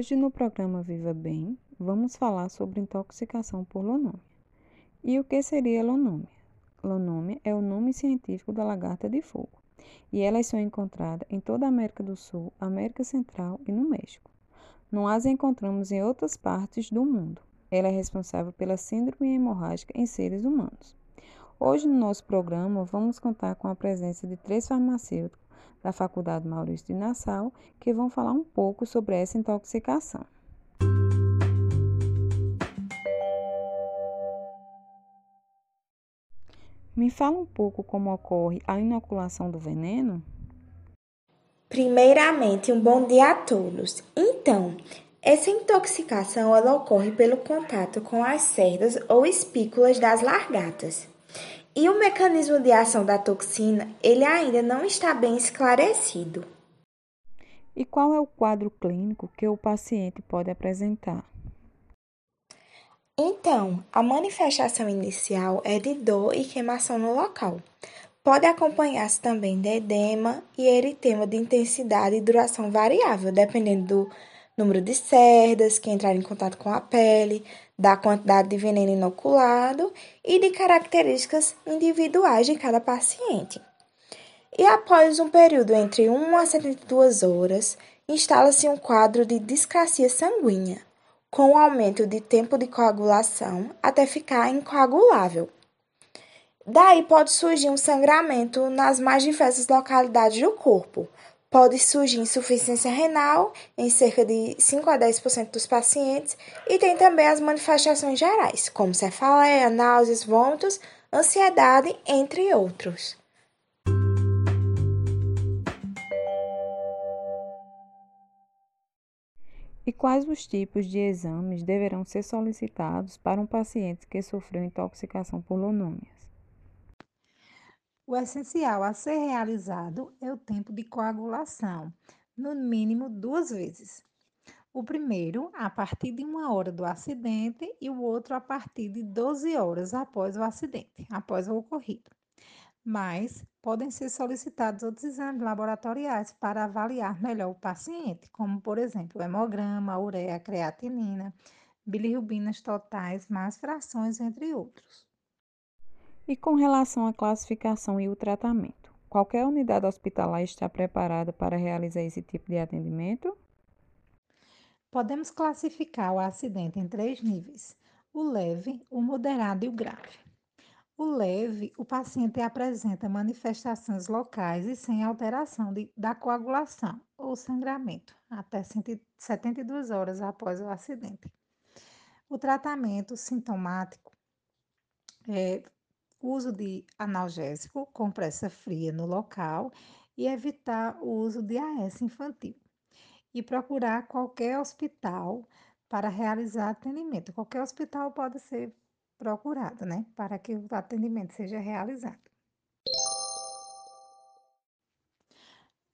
Hoje no programa Viva Bem, vamos falar sobre intoxicação por lonômia. E o que seria lonômia? Lonômia é o nome científico da lagarta de fogo, e elas são encontradas em toda a América do Sul, América Central e no México. Não as encontramos em outras partes do mundo. Ela é responsável pela síndrome hemorrágica em seres humanos. Hoje no nosso programa vamos contar com a presença de três farmacêuticos da Faculdade Maurício de Nassau que vão falar um pouco sobre essa intoxicação. Me fala um pouco como ocorre a inoculação do veneno? Primeiramente, um bom dia a todos. Então, essa intoxicação ela ocorre pelo contato com as cerdas ou espículas das largatas. E o mecanismo de ação da toxina, ele ainda não está bem esclarecido. E qual é o quadro clínico que o paciente pode apresentar? Então, a manifestação inicial é de dor e queimação no local. Pode acompanhar-se também de edema e eritema de intensidade e duração variável, dependendo do número de cerdas que entrarem em contato com a pele, da quantidade de veneno inoculado e de características individuais de cada paciente. E após um período entre 1 a 72 horas, instala-se um quadro de discrasia sanguínea, com o aumento de tempo de coagulação até ficar incoagulável. Daí pode surgir um sangramento nas mais diversas localidades do corpo, Pode surgir insuficiência renal em cerca de 5 a 10% dos pacientes e tem também as manifestações gerais, como cefaleia, náuseas, vômitos, ansiedade, entre outros. E quais os tipos de exames deverão ser solicitados para um paciente que sofreu intoxicação por lonômias? O essencial a ser realizado é o tempo de coagulação, no mínimo duas vezes. O primeiro a partir de uma hora do acidente e o outro a partir de 12 horas após o acidente, após o ocorrido. Mas podem ser solicitados outros exames laboratoriais para avaliar melhor o paciente, como por exemplo, hemograma, ureia, creatinina, bilirrubinas totais, más frações, entre outros. E com relação à classificação e o tratamento, qualquer unidade hospitalar está preparada para realizar esse tipo de atendimento? Podemos classificar o acidente em três níveis: o leve, o moderado e o grave. O leve, o paciente apresenta manifestações locais e sem alteração de, da coagulação ou sangramento, até 72 horas após o acidente. O tratamento sintomático é, uso de analgésico, compressa fria no local e evitar o uso de AS infantil. E procurar qualquer hospital para realizar atendimento. Qualquer hospital pode ser procurado, né? Para que o atendimento seja realizado.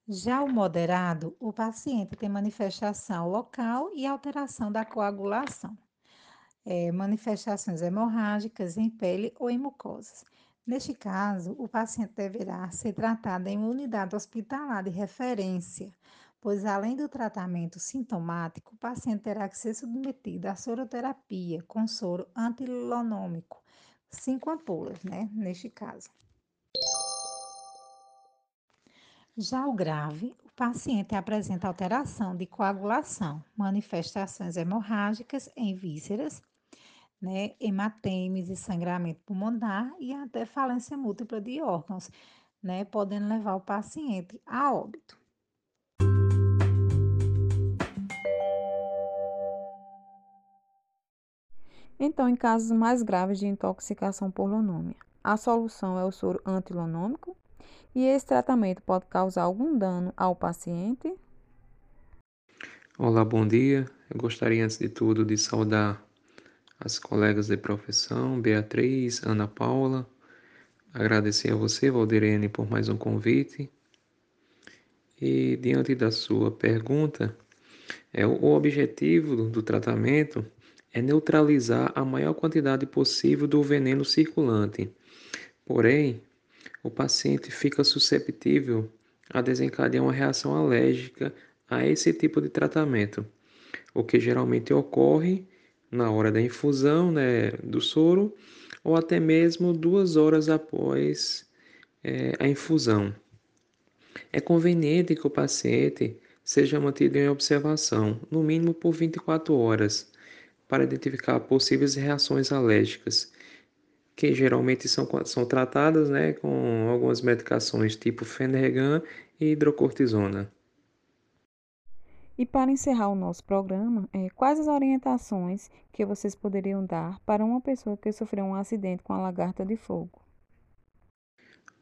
Já o moderado, o paciente tem manifestação local e alteração da coagulação é, manifestações hemorrágicas em pele ou em mucosas. Neste caso, o paciente deverá ser tratado em uma unidade hospitalar de referência, pois além do tratamento sintomático, o paciente terá que ser submetido à soroterapia com soro antilonômico, cinco ampolas, né, neste caso. Já o grave, o paciente apresenta alteração de coagulação, manifestações hemorrágicas em vísceras, né, hematemes e sangramento pulmonar e até falência múltipla de órgãos, né, podendo levar o paciente a óbito. Então, em casos mais graves de intoxicação por lonômia, a solução é o soro antilonômico e esse tratamento pode causar algum dano ao paciente? Olá, bom dia. Eu gostaria, antes de tudo, de saudar as colegas de profissão, Beatriz, Ana Paula. Agradecer a você, Valdirene, por mais um convite. E diante da sua pergunta, é o objetivo do tratamento é neutralizar a maior quantidade possível do veneno circulante. Porém, o paciente fica susceptível a desencadear uma reação alérgica a esse tipo de tratamento. o que geralmente ocorre na hora da infusão né, do soro ou até mesmo duas horas após é, a infusão. É conveniente que o paciente seja mantido em observação, no mínimo por 24 horas, para identificar possíveis reações alérgicas, que geralmente são, são tratadas né, com algumas medicações tipo Fenergan e hidrocortisona. E para encerrar o nosso programa, é, quais as orientações que vocês poderiam dar para uma pessoa que sofreu um acidente com a lagarta de fogo?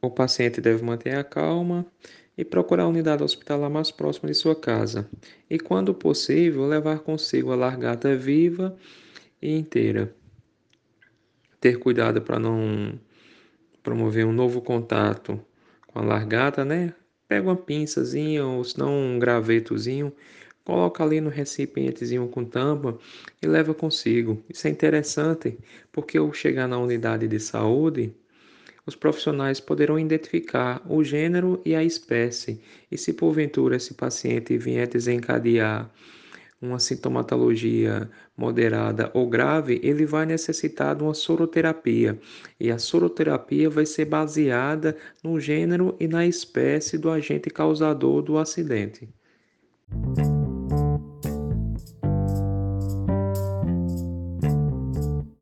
O paciente deve manter a calma e procurar a unidade hospitalar mais próxima de sua casa. E, quando possível, levar consigo a lagarta viva e inteira. Ter cuidado para não promover um novo contato com a largata, né? Pega uma pinçazinha ou se não um gravetozinho coloca ali no recipientezinho com tampa e leva consigo. Isso é interessante porque ao chegar na unidade de saúde, os profissionais poderão identificar o gênero e a espécie, e se porventura esse paciente vier desencadear uma sintomatologia moderada ou grave, ele vai necessitar de uma soroterapia. E a soroterapia vai ser baseada no gênero e na espécie do agente causador do acidente.